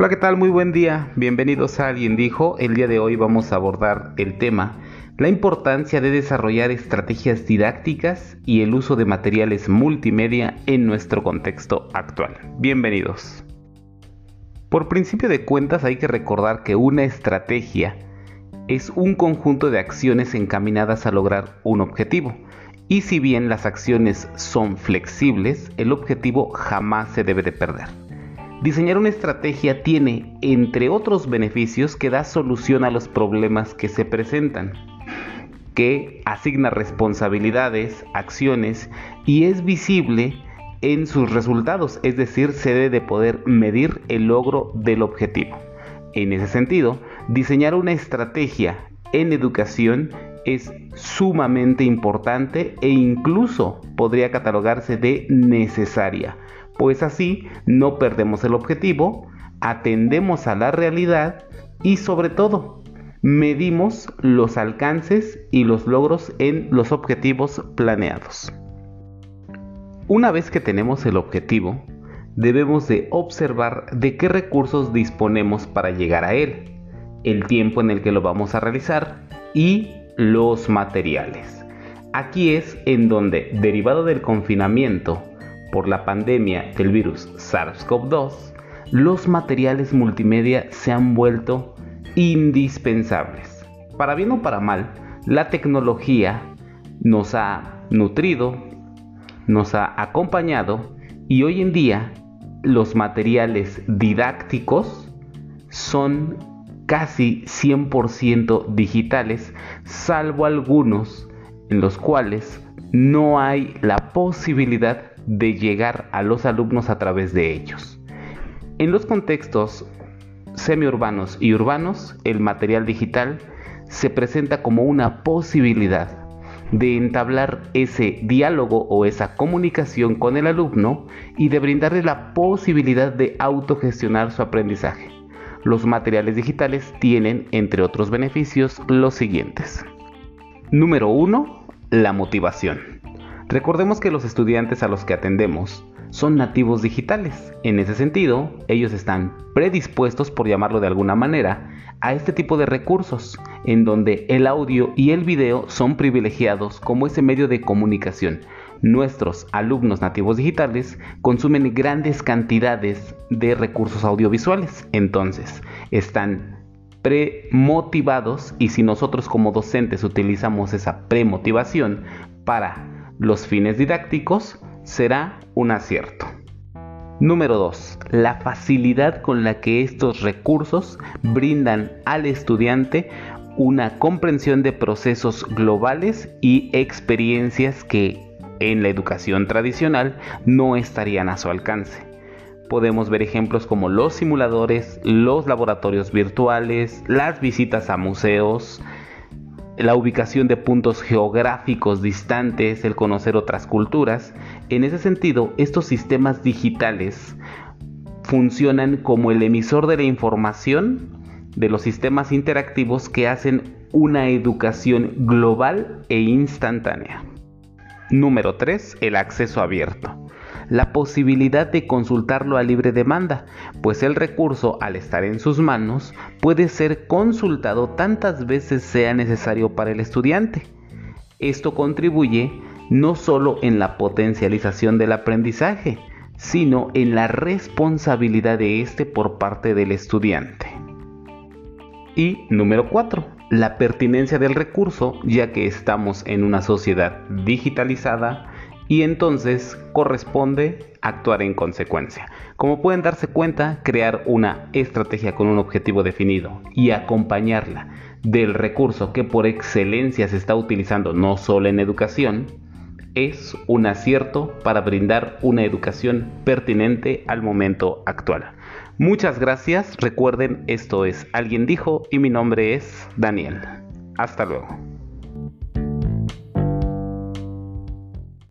Hola, ¿qué tal? Muy buen día. Bienvenidos a Alguien dijo. El día de hoy vamos a abordar el tema la importancia de desarrollar estrategias didácticas y el uso de materiales multimedia en nuestro contexto actual. Bienvenidos. Por principio de cuentas hay que recordar que una estrategia es un conjunto de acciones encaminadas a lograr un objetivo. Y si bien las acciones son flexibles, el objetivo jamás se debe de perder. Diseñar una estrategia tiene, entre otros beneficios, que da solución a los problemas que se presentan, que asigna responsabilidades, acciones y es visible en sus resultados, es decir, se debe de poder medir el logro del objetivo. En ese sentido, diseñar una estrategia en educación es sumamente importante e incluso podría catalogarse de necesaria pues así no perdemos el objetivo, atendemos a la realidad y sobre todo medimos los alcances y los logros en los objetivos planeados. Una vez que tenemos el objetivo, debemos de observar de qué recursos disponemos para llegar a él, el tiempo en el que lo vamos a realizar y los materiales. Aquí es en donde, derivado del confinamiento, por la pandemia del virus SARS-CoV-2, los materiales multimedia se han vuelto indispensables. Para bien o para mal, la tecnología nos ha nutrido, nos ha acompañado y hoy en día los materiales didácticos son casi 100% digitales, salvo algunos en los cuales no hay la posibilidad de llegar a los alumnos a través de ellos. En los contextos semiurbanos y urbanos, el material digital se presenta como una posibilidad de entablar ese diálogo o esa comunicación con el alumno y de brindarle la posibilidad de autogestionar su aprendizaje. Los materiales digitales tienen, entre otros beneficios, los siguientes. Número 1. La motivación. Recordemos que los estudiantes a los que atendemos son nativos digitales. En ese sentido, ellos están predispuestos, por llamarlo de alguna manera, a este tipo de recursos, en donde el audio y el video son privilegiados como ese medio de comunicación. Nuestros alumnos nativos digitales consumen grandes cantidades de recursos audiovisuales, entonces están premotivados y si nosotros como docentes utilizamos esa premotivación para los fines didácticos, será un acierto. Número 2. La facilidad con la que estos recursos brindan al estudiante una comprensión de procesos globales y experiencias que en la educación tradicional no estarían a su alcance. Podemos ver ejemplos como los simuladores, los laboratorios virtuales, las visitas a museos, la ubicación de puntos geográficos distantes, el conocer otras culturas. En ese sentido, estos sistemas digitales funcionan como el emisor de la información de los sistemas interactivos que hacen una educación global e instantánea. Número 3. El acceso abierto la posibilidad de consultarlo a libre demanda, pues el recurso, al estar en sus manos, puede ser consultado tantas veces sea necesario para el estudiante. Esto contribuye no solo en la potencialización del aprendizaje, sino en la responsabilidad de éste por parte del estudiante. Y número 4. La pertinencia del recurso, ya que estamos en una sociedad digitalizada, y entonces corresponde actuar en consecuencia. Como pueden darse cuenta, crear una estrategia con un objetivo definido y acompañarla del recurso que por excelencia se está utilizando no solo en educación, es un acierto para brindar una educación pertinente al momento actual. Muchas gracias, recuerden esto es Alguien dijo y mi nombre es Daniel. Hasta luego.